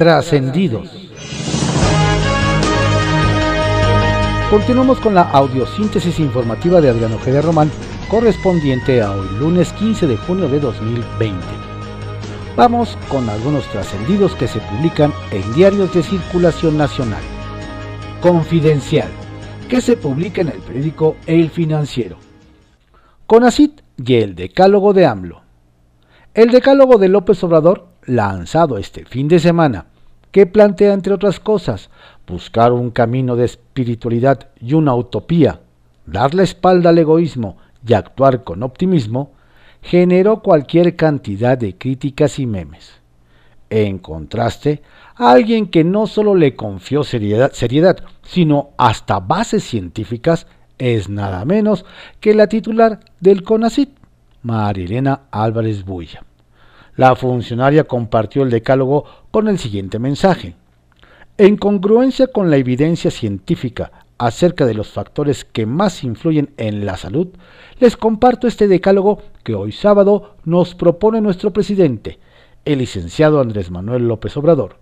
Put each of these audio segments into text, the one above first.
Trascendidos. Continuamos con la audiosíntesis informativa de Adriano Ojeda Román, correspondiente a hoy, lunes 15 de junio de 2020. Vamos con algunos trascendidos que se publican en diarios de circulación nacional. Confidencial, que se publica en el periódico El Financiero. Conacit y el Decálogo de AMLO. El Decálogo de López Obrador, lanzado este fin de semana, que plantea, entre otras cosas, buscar un camino de espiritualidad y una utopía, dar la espalda al egoísmo y actuar con optimismo, generó cualquier cantidad de críticas y memes. En contraste, alguien que no solo le confió seriedad, sino hasta bases científicas, es nada menos que la titular del CONACIT, Marilena Álvarez Buya. La funcionaria compartió el decálogo con el siguiente mensaje. En congruencia con la evidencia científica acerca de los factores que más influyen en la salud, les comparto este decálogo que hoy sábado nos propone nuestro presidente, el licenciado Andrés Manuel López Obrador,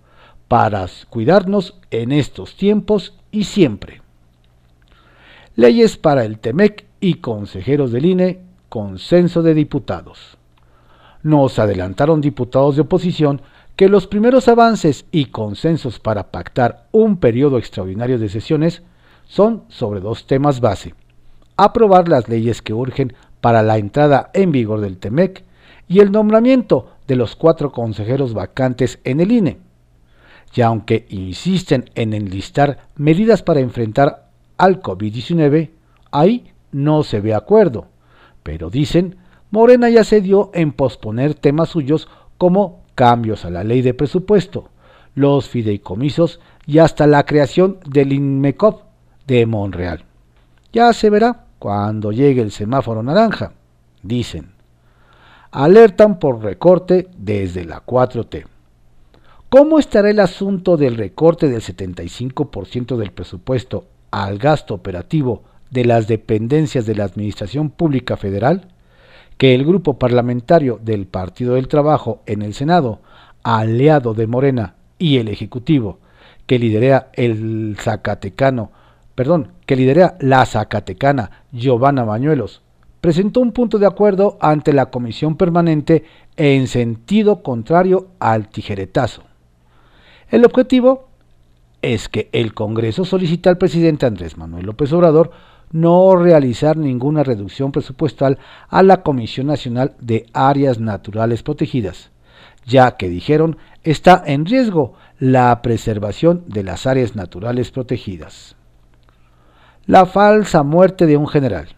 para cuidarnos en estos tiempos y siempre. Leyes para el TEMEC y consejeros del INE, consenso de diputados. Nos adelantaron diputados de oposición que los primeros avances y consensos para pactar un periodo extraordinario de sesiones son sobre dos temas base. Aprobar las leyes que urgen para la entrada en vigor del TEMEC y el nombramiento de los cuatro consejeros vacantes en el INE. Y aunque insisten en enlistar medidas para enfrentar al COVID-19, ahí no se ve acuerdo. Pero dicen, Morena ya se dio en posponer temas suyos como cambios a la ley de presupuesto, los fideicomisos y hasta la creación del INMECOP de Monreal. Ya se verá cuando llegue el semáforo naranja, dicen. Alertan por recorte desde la 4T. ¿Cómo estará el asunto del recorte del 75% del presupuesto al gasto operativo de las dependencias de la Administración Pública Federal? Que el grupo parlamentario del Partido del Trabajo en el Senado, aliado de Morena, y el Ejecutivo, que lidera el Zacatecano, perdón, que lidera la Zacatecana Giovanna Bañuelos, presentó un punto de acuerdo ante la Comisión Permanente en sentido contrario al tijeretazo. El objetivo es que el Congreso solicita al presidente Andrés Manuel López Obrador no realizar ninguna reducción presupuestal a la Comisión Nacional de Áreas Naturales Protegidas, ya que dijeron está en riesgo la preservación de las áreas naturales protegidas. La falsa muerte de un general.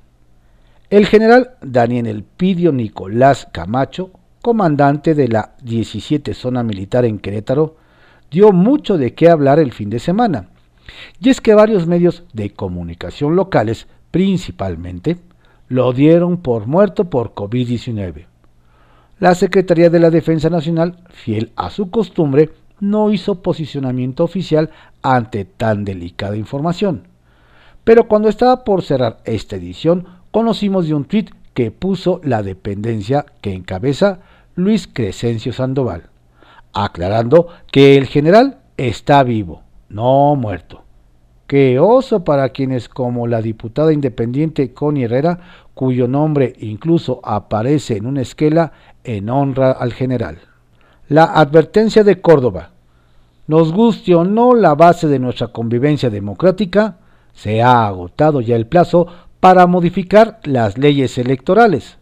El general Daniel Elpidio Nicolás Camacho, comandante de la 17 Zona Militar en Querétaro, dio mucho de qué hablar el fin de semana y es que varios medios de comunicación locales, principalmente, lo dieron por muerto por COVID-19. La Secretaría de la Defensa Nacional, fiel a su costumbre, no hizo posicionamiento oficial ante tan delicada información. Pero cuando estaba por cerrar esta edición, conocimos de un tuit que puso la dependencia que encabeza Luis Crescencio Sandoval, aclarando que el general está vivo no muerto. Qué oso para quienes como la diputada independiente Connie Herrera, cuyo nombre incluso aparece en una esquela en honra al general. La advertencia de Córdoba. Nos guste o no la base de nuestra convivencia democrática, se ha agotado ya el plazo para modificar las leyes electorales,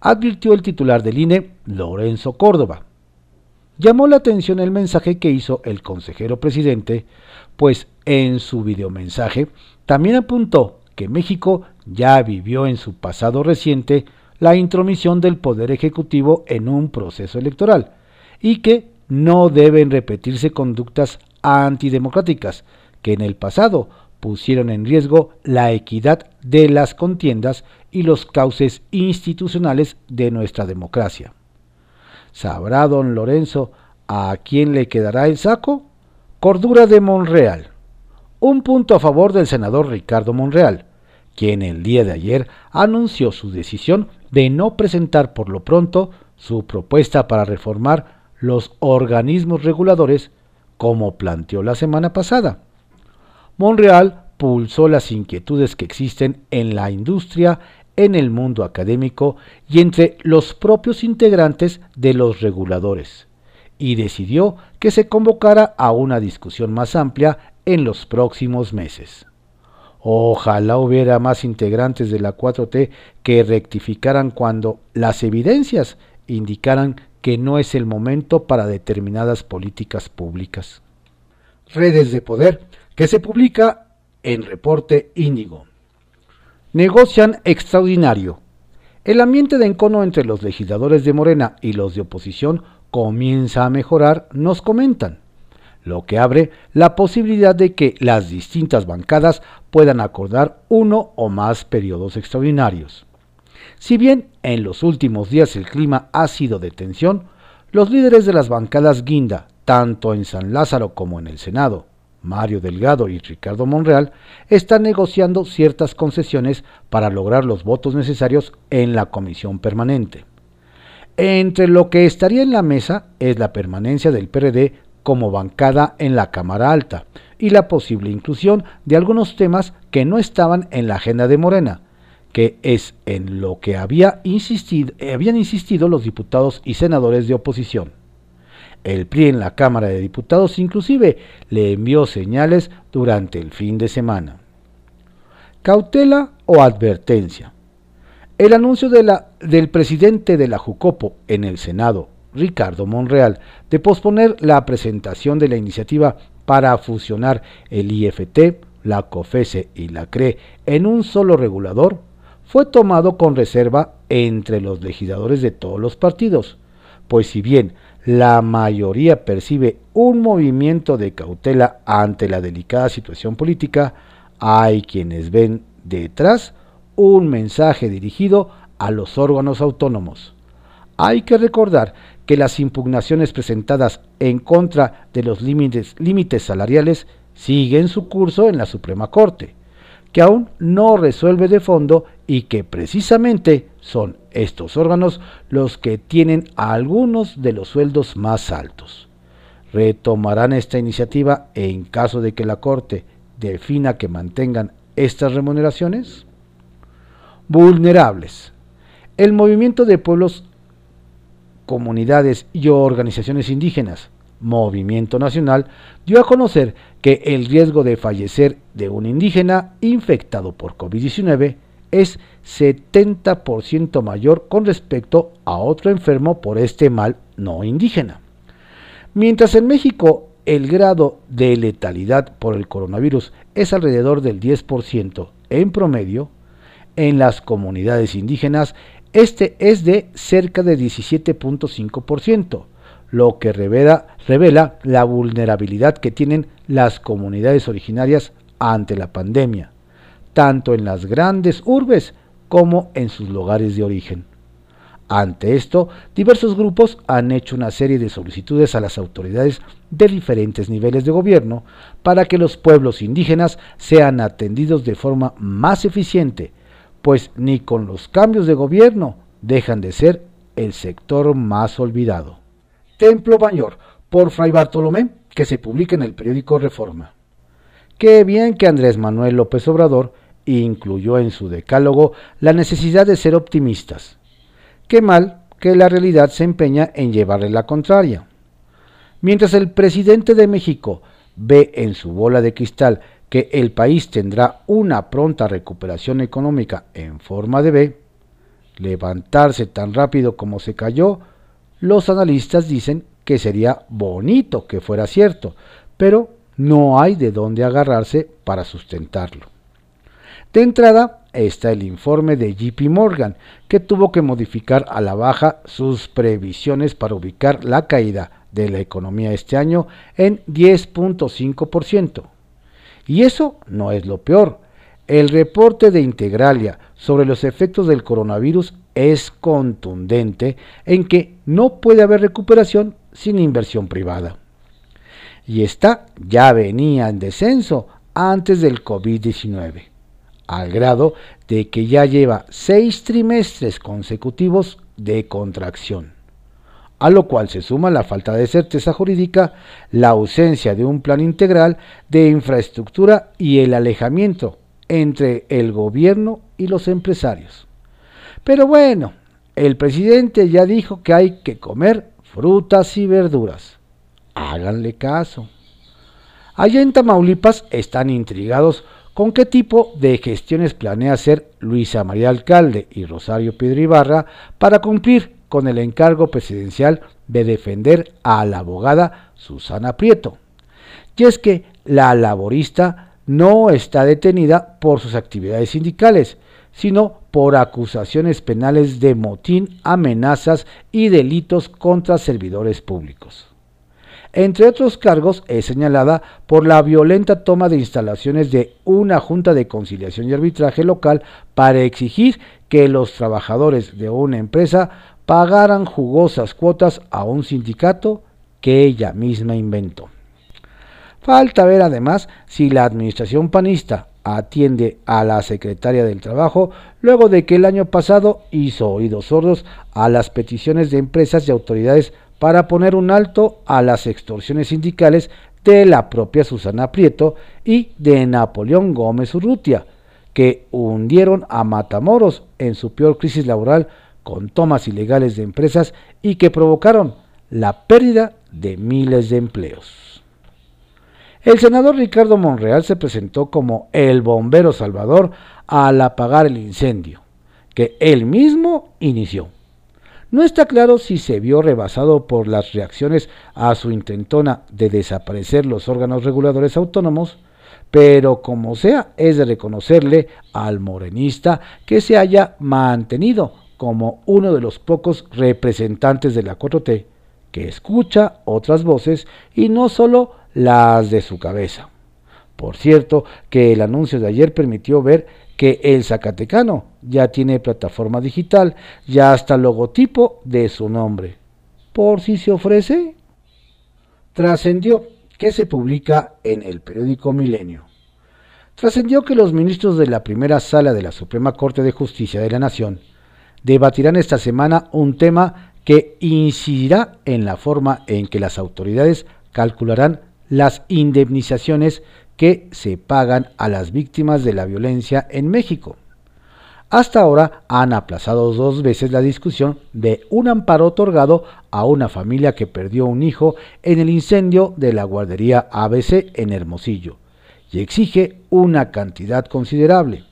advirtió el titular del INE, Lorenzo Córdoba. Llamó la atención el mensaje que hizo el consejero presidente, pues en su videomensaje también apuntó que México ya vivió en su pasado reciente la intromisión del Poder Ejecutivo en un proceso electoral y que no deben repetirse conductas antidemocráticas que en el pasado pusieron en riesgo la equidad de las contiendas y los cauces institucionales de nuestra democracia. ¿Sabrá don Lorenzo a quién le quedará el saco? Cordura de Monreal. Un punto a favor del senador Ricardo Monreal, quien el día de ayer anunció su decisión de no presentar por lo pronto su propuesta para reformar los organismos reguladores como planteó la semana pasada. Monreal pulsó las inquietudes que existen en la industria, en el mundo académico y entre los propios integrantes de los reguladores, y decidió que se convocara a una discusión más amplia en los próximos meses. Ojalá hubiera más integrantes de la 4T que rectificaran cuando las evidencias indicaran que no es el momento para determinadas políticas públicas. Redes de Poder, que se publica en Reporte Índigo. Negocian extraordinario. El ambiente de encono entre los legisladores de Morena y los de oposición comienza a mejorar, nos comentan, lo que abre la posibilidad de que las distintas bancadas puedan acordar uno o más periodos extraordinarios. Si bien en los últimos días el clima ha sido de tensión, los líderes de las bancadas Guinda, tanto en San Lázaro como en el Senado, Mario Delgado y Ricardo Monreal, están negociando ciertas concesiones para lograr los votos necesarios en la comisión permanente. Entre lo que estaría en la mesa es la permanencia del PRD como bancada en la Cámara Alta y la posible inclusión de algunos temas que no estaban en la agenda de Morena, que es en lo que había insistido, habían insistido los diputados y senadores de oposición. El PRI en la Cámara de Diputados inclusive le envió señales durante el fin de semana. Cautela o advertencia. El anuncio del presidente de la Jucopo en el Senado, Ricardo Monreal, de posponer la presentación de la iniciativa para fusionar el IFT, la COFESE y la CRE en un solo regulador, fue tomado con reserva entre los legisladores de todos los partidos, pues si bien la mayoría percibe un movimiento de cautela ante la delicada situación política, hay quienes ven detrás un mensaje dirigido a los órganos autónomos. Hay que recordar que las impugnaciones presentadas en contra de los límites, límites salariales siguen su curso en la Suprema Corte que aún no resuelve de fondo y que precisamente son estos órganos los que tienen algunos de los sueldos más altos. ¿Retomarán esta iniciativa en caso de que la Corte defina que mantengan estas remuneraciones? Vulnerables. El movimiento de pueblos, comunidades y organizaciones indígenas, Movimiento Nacional, dio a conocer que el riesgo de fallecer de un indígena infectado por COVID-19 es 70% mayor con respecto a otro enfermo por este mal no indígena. Mientras en México el grado de letalidad por el coronavirus es alrededor del 10% en promedio, en las comunidades indígenas este es de cerca de 17.5%, lo que revela, revela la vulnerabilidad que tienen las comunidades originarias ante la pandemia, tanto en las grandes urbes como en sus lugares de origen. Ante esto, diversos grupos han hecho una serie de solicitudes a las autoridades de diferentes niveles de gobierno para que los pueblos indígenas sean atendidos de forma más eficiente, pues ni con los cambios de gobierno dejan de ser el sector más olvidado. Templo Mayor, por Fray Bartolomé, que se publica en el periódico Reforma. Qué bien que Andrés Manuel López Obrador incluyó en su decálogo la necesidad de ser optimistas. Qué mal que la realidad se empeña en llevarle la contraria. Mientras el presidente de México ve en su bola de cristal que el país tendrá una pronta recuperación económica en forma de B, levantarse tan rápido como se cayó los analistas dicen que sería bonito que fuera cierto, pero no hay de dónde agarrarse para sustentarlo. De entrada está el informe de JP Morgan, que tuvo que modificar a la baja sus previsiones para ubicar la caída de la economía este año en 10.5%. Y eso no es lo peor. El reporte de Integralia sobre los efectos del coronavirus es contundente en que no puede haber recuperación sin inversión privada. Y esta ya venía en descenso antes del COVID-19, al grado de que ya lleva seis trimestres consecutivos de contracción. a lo cual se suma la falta de certeza jurídica, la ausencia de un plan integral de infraestructura y el alejamiento entre el gobierno y los empresarios. Pero bueno, el presidente ya dijo que hay que comer frutas y verduras. Háganle caso. Allá en Tamaulipas están intrigados con qué tipo de gestiones planea hacer Luisa María Alcalde y Rosario Pedro Ibarra para cumplir con el encargo presidencial de defender a la abogada Susana Prieto. Y es que la laborista no está detenida por sus actividades sindicales, sino por acusaciones penales de motín, amenazas y delitos contra servidores públicos. Entre otros cargos es señalada por la violenta toma de instalaciones de una Junta de Conciliación y Arbitraje local para exigir que los trabajadores de una empresa pagaran jugosas cuotas a un sindicato que ella misma inventó. Falta ver además si la administración panista atiende a la secretaria del Trabajo luego de que el año pasado hizo oídos sordos a las peticiones de empresas y autoridades para poner un alto a las extorsiones sindicales de la propia Susana Prieto y de Napoleón Gómez Urrutia, que hundieron a Matamoros en su peor crisis laboral con tomas ilegales de empresas y que provocaron la pérdida de miles de empleos. El senador Ricardo Monreal se presentó como el bombero salvador al apagar el incendio, que él mismo inició. No está claro si se vio rebasado por las reacciones a su intentona de desaparecer los órganos reguladores autónomos, pero como sea, es de reconocerle al morenista que se haya mantenido como uno de los pocos representantes de la 4T que escucha otras voces y no solo las de su cabeza. Por cierto, que el anuncio de ayer permitió ver que el Zacatecano ya tiene plataforma digital, ya hasta logotipo de su nombre. Por si se ofrece. Trascendió que se publica en el periódico Milenio. Trascendió que los ministros de la primera sala de la Suprema Corte de Justicia de la Nación debatirán esta semana un tema que incidirá en la forma en que las autoridades calcularán las indemnizaciones que se pagan a las víctimas de la violencia en México. Hasta ahora han aplazado dos veces la discusión de un amparo otorgado a una familia que perdió un hijo en el incendio de la guardería ABC en Hermosillo y exige una cantidad considerable.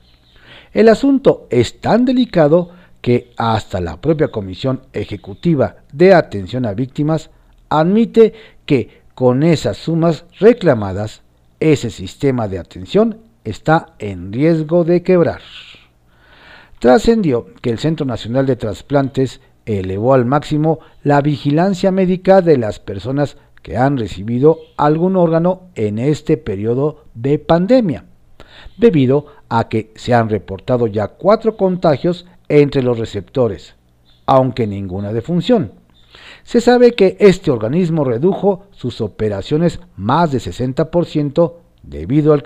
El asunto es tan delicado que hasta la propia Comisión Ejecutiva de Atención a Víctimas admite que con esas sumas reclamadas, ese sistema de atención está en riesgo de quebrar. Trascendió que el Centro Nacional de Trasplantes elevó al máximo la vigilancia médica de las personas que han recibido algún órgano en este periodo de pandemia, debido a que se han reportado ya cuatro contagios entre los receptores, aunque ninguna defunción. Se sabe que este organismo redujo sus operaciones más de 60% debido al,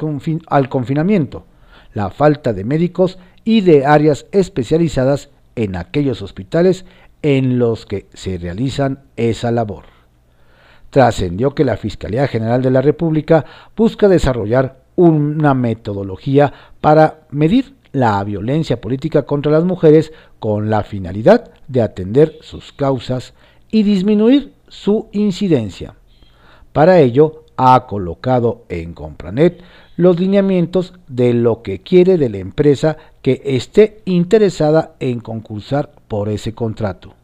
al, confinamiento, la falta de médicos y de áreas especializadas en aquellos hospitales en los que se realizan esa labor. Trascendió que la Fiscalía General de la República busca desarrollar una metodología para medir la violencia política contra las mujeres con la finalidad de atender sus causas y disminuir su incidencia. Para ello, ha colocado en Compranet los lineamientos de lo que quiere de la empresa que esté interesada en concursar por ese contrato.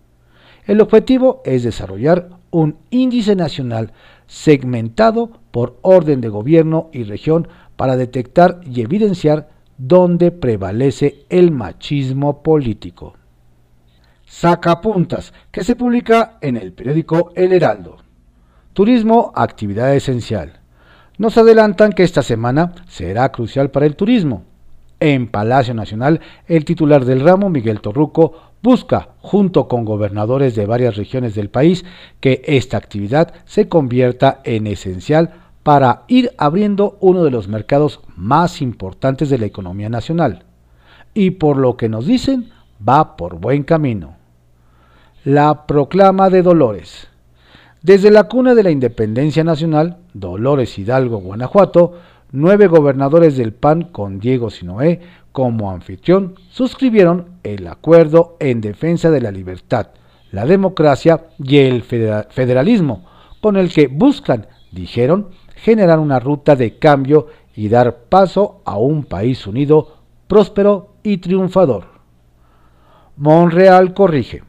El objetivo es desarrollar un índice nacional segmentado por orden de gobierno y región para detectar y evidenciar donde prevalece el machismo político. Sacapuntas, que se publica en el periódico El Heraldo. Turismo, actividad esencial. Nos adelantan que esta semana será crucial para el turismo. En Palacio Nacional, el titular del ramo, Miguel Torruco, busca, junto con gobernadores de varias regiones del país, que esta actividad se convierta en esencial para ir abriendo uno de los mercados más importantes de la economía nacional. Y por lo que nos dicen, va por buen camino. La proclama de Dolores. Desde la cuna de la independencia nacional, Dolores Hidalgo, Guanajuato, nueve gobernadores del PAN con Diego Sinoé como anfitrión suscribieron el acuerdo en defensa de la libertad, la democracia y el federalismo, con el que buscan, dijeron, generar una ruta de cambio y dar paso a un país unido, próspero y triunfador. Monreal corrige.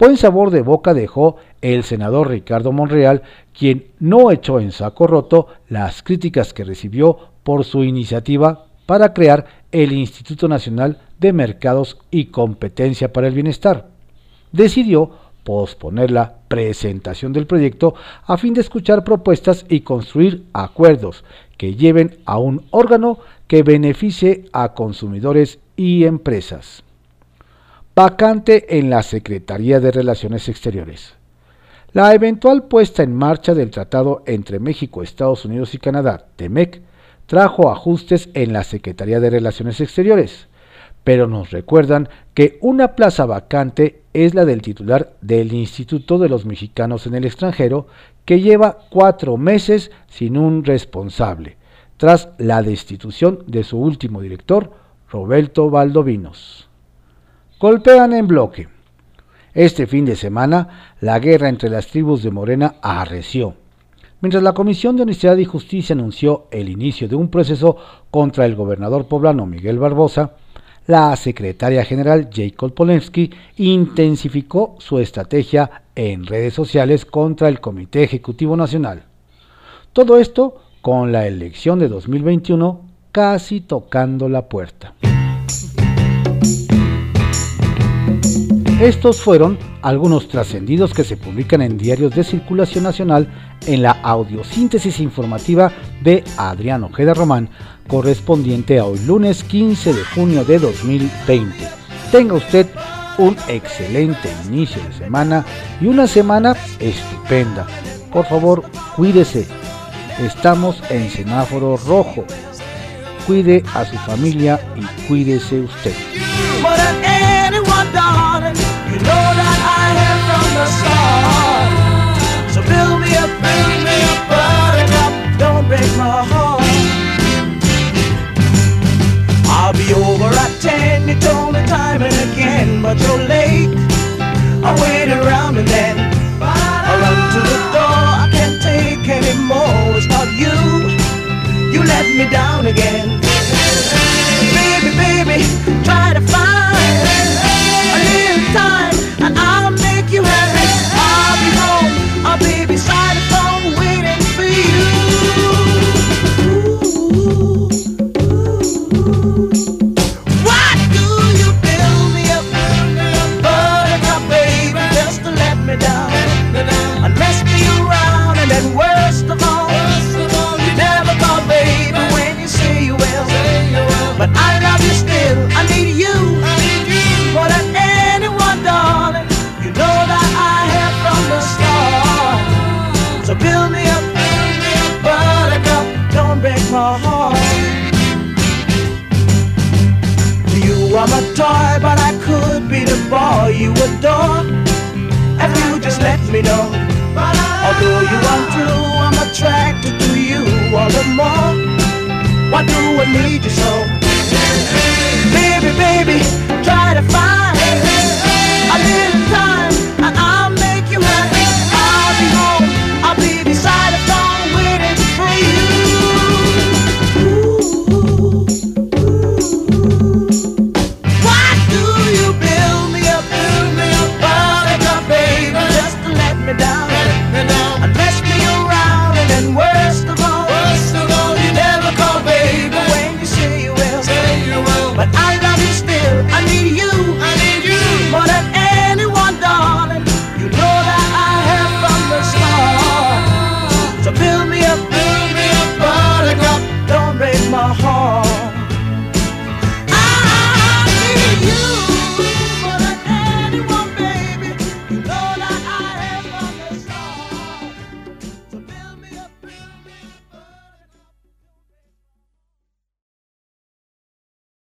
Buen sabor de boca dejó el senador Ricardo Monreal, quien no echó en saco roto las críticas que recibió por su iniciativa para crear el Instituto Nacional de Mercados y Competencia para el Bienestar. Decidió posponer la presentación del proyecto a fin de escuchar propuestas y construir acuerdos que lleven a un órgano que beneficie a consumidores y empresas. Vacante en la Secretaría de Relaciones Exteriores. La eventual puesta en marcha del tratado entre México, Estados Unidos y Canadá, TEMEC, trajo ajustes en la Secretaría de Relaciones Exteriores, pero nos recuerdan que una plaza vacante es la del titular del Instituto de los Mexicanos en el extranjero, que lleva cuatro meses sin un responsable, tras la destitución de su último director, Roberto Valdovinos. Golpean en bloque. Este fin de semana, la guerra entre las tribus de Morena arreció. Mientras la Comisión de Honestidad y Justicia anunció el inicio de un proceso contra el gobernador poblano Miguel Barbosa, la secretaria general Jacob Polensky intensificó su estrategia en redes sociales contra el Comité Ejecutivo Nacional. Todo esto con la elección de 2021 casi tocando la puerta. Estos fueron algunos trascendidos que se publican en diarios de circulación nacional en la audiosíntesis informativa de Adrián Ojeda Román, correspondiente a hoy lunes 15 de junio de 2020. Tenga usted un excelente inicio de semana y una semana estupenda. Por favor, cuídese. Estamos en semáforo rojo. Cuide a su familia y cuídese usted. Time and again, but you're late. I wait around and then I run to the door. I can't take anymore. It's you. You let me down again. a toy, but I could be the boy you adore if you just let me know. Although you are true, I'm attracted to you all the more. Why do I need you so? Baby, baby, try to find.